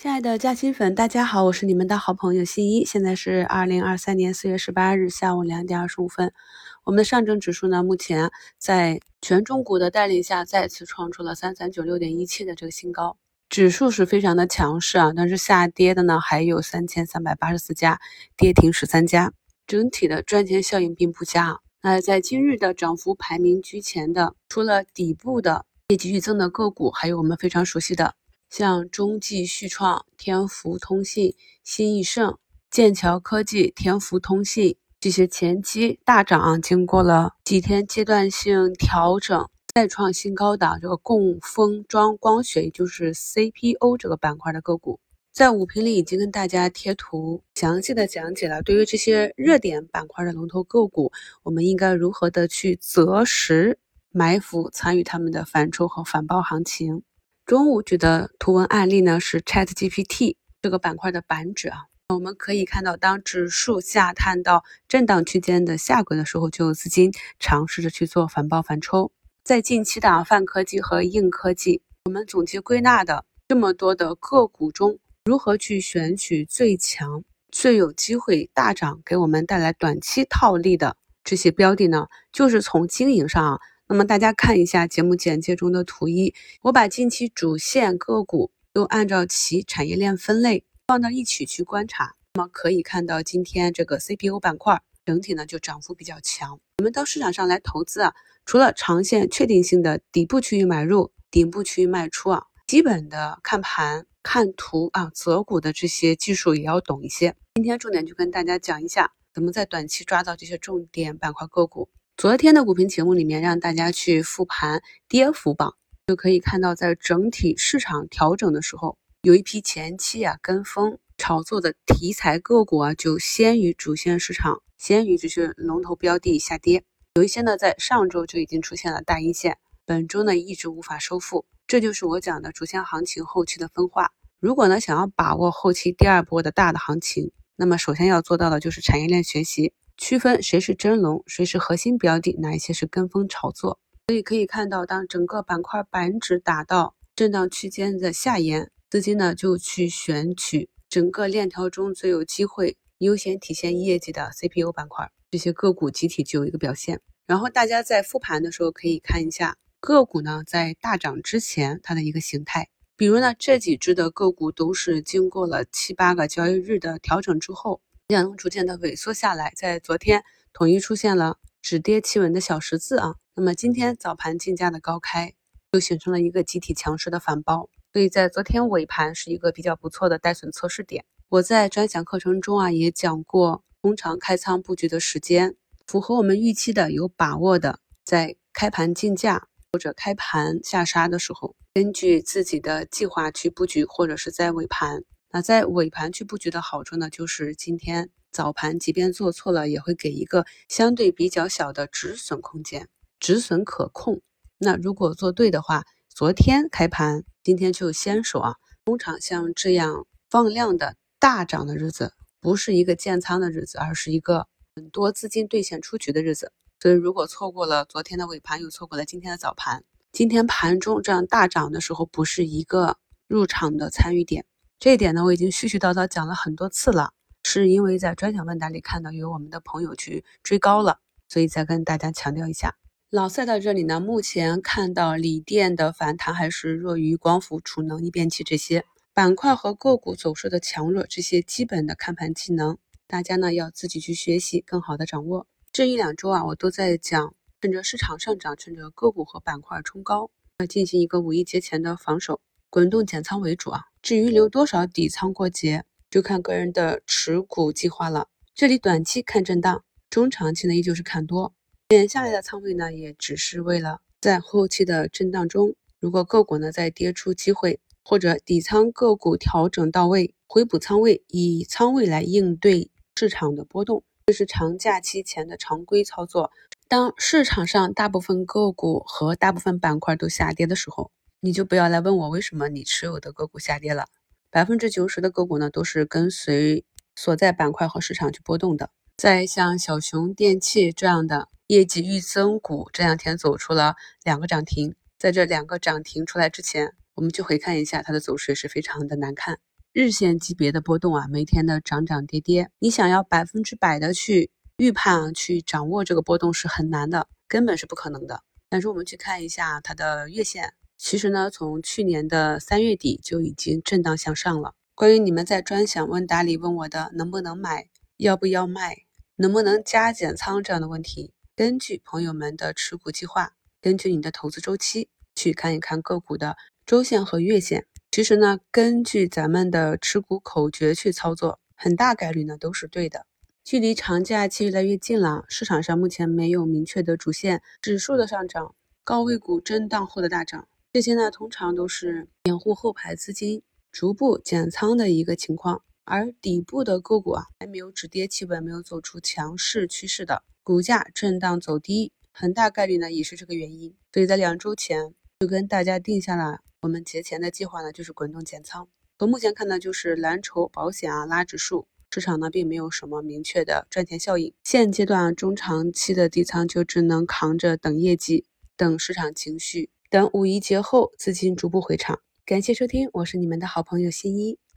亲爱的嘉兴粉，大家好，我是你们的好朋友新一。现在是二零二三年四月十八日下午两点二十五分。我们的上证指数呢，目前在权重股的带领下，再次创出了三三九六点一七的这个新高，指数是非常的强势啊。但是下跌的呢，还有三千三百八十四家，跌停十三家，整体的赚钱效应并不佳。那在今日的涨幅排名居前的，除了底部的业绩预增的个股，还有我们非常熟悉的。像中继旭创、天福通信、新易盛、剑桥科技、天福通信这些前期大涨，经过了几天阶段性调整，再创新高的这个供封装光学，也就是 CPO 这个板块的个股，在五评里已经跟大家贴图详细的讲解了。对于这些热点板块的龙头个股，我们应该如何的去择时埋伏，参与他们的反抽和反包行情？中午举的图文案例呢是 ChatGPT 这个板块的板指啊，我们可以看到，当指数下探到震荡区间的下轨的时候，就有资金尝试着去做反包反抽。在近期的泛科技和硬科技，我们总结归纳的这么多的个股中，如何去选取最强、最有机会大涨，给我们带来短期套利的这些标的呢？就是从经营上。那么大家看一下节目简介中的图一，我把近期主线个股都按照其产业链分类放到一起去观察。那么可以看到，今天这个 CPU 板块整体呢就涨幅比较强。我们到市场上来投资啊，除了长线确定性的底部区域买入、顶部区域卖出啊，基本的看盘、看图啊、择股的这些技术也要懂一些。今天重点就跟大家讲一下，怎么在短期抓到这些重点板块个股。昨天的股评节目里面，让大家去复盘跌幅榜，就可以看到，在整体市场调整的时候，有一批前期啊跟风炒作的题材个股啊，就先于主线市场，先于这些龙头标的下跌。有一些呢，在上周就已经出现了大阴线，本周呢一直无法收复。这就是我讲的主线行情后期的分化。如果呢想要把握后期第二波的大的行情，那么首先要做到的就是产业链学习。区分谁是真龙，谁是核心标的，哪一些是跟风炒作。所以可以看到，当整个板块板指打到震荡区间的下沿，资金呢就去选取整个链条中最有机会优先体现业绩的 CPU 板块，这些个股集体就有一个表现。然后大家在复盘的时候可以看一下个股呢在大涨之前它的一个形态，比如呢这几只的个股都是经过了七八个交易日的调整之后。量能逐渐的萎缩下来，在昨天统一出现了止跌企稳的小十字啊，那么今天早盘竞价的高开，就形成了一个集体强势的反包，所以在昨天尾盘是一个比较不错的带损测试点。我在专享课程中啊也讲过，通常开仓布局的时间符合我们预期的、有把握的，在开盘竞价或者开盘下杀的时候，根据自己的计划去布局，或者是在尾盘。那在尾盘去布局的好处呢，就是今天早盘即便做错了，也会给一个相对比较小的止损空间，止损可控。那如果做对的话，昨天开盘，今天就先手啊。通常像这样放量的大涨的日子，不是一个建仓的日子，而是一个很多资金兑现出局的日子。所以如果错过了昨天的尾盘，又错过了今天的早盘，今天盘中这样大涨的时候，不是一个入场的参与点。这一点呢，我已经絮絮叨叨讲了很多次了，是因为在专享问答里看到有我们的朋友去追高了，所以再跟大家强调一下。老赛到这里呢，目前看到锂电的反弹还是弱于光伏、储能、逆变器这些板块和个股走势的强弱，这些基本的看盘技能，大家呢要自己去学习，更好的掌握。这一两周啊，我都在讲，趁着市场上涨，趁着个股和板块冲高，要进行一个五一节前的防守。滚动减仓为主啊，至于留多少底仓过节，就看个人的持股计划了。这里短期看震荡，中长期呢依旧是看多。减下来的仓位呢，也只是为了在后期的震荡中，如果个股呢再跌出机会，或者底仓个股调整到位，回补仓位，以仓位来应对市场的波动，这是长假期前的常规操作。当市场上大部分个股和大部分板块都下跌的时候。你就不要来问我为什么你持有的个股下跌了，百分之九十的个股呢都是跟随所在板块和市场去波动的。在像小熊电器这样的业绩预增股，这两天走出了两个涨停，在这两个涨停出来之前，我们去回看一下它的走势是非常的难看。日线级别的波动啊，每天的涨涨跌跌，你想要百分之百的去预判、去掌握这个波动是很难的，根本是不可能的。但是我们去看一下它的月线，其实呢，从去年的三月底就已经震荡向上了。关于你们在专享问答里问我的能不能买、要不要卖、能不能加减仓这样的问题，根据朋友们的持股计划，根据你的投资周期去看一看个股的周线和月线。其实呢，根据咱们的持股口诀去操作，很大概率呢都是对的。距离长假期越来越近了，市场上目前没有明确的主线，指数的上涨、高位股震荡后的大涨，这些呢通常都是掩护后排资金。逐步减仓的一个情况，而底部的个股啊还没有止跌企稳，没有走出强势趋势的股价震荡走低，很大概率呢也是这个原因。所以在两周前就跟大家定下了我们节前的计划呢，就是滚动减仓。从目前看呢，就是蓝筹、保险啊拉指数，市场呢并没有什么明确的赚钱效应。现阶段中长期的底仓就只能扛着等业绩、等市场情绪、等五一节后资金逐步回场。感谢收听，我是你们的好朋友新一。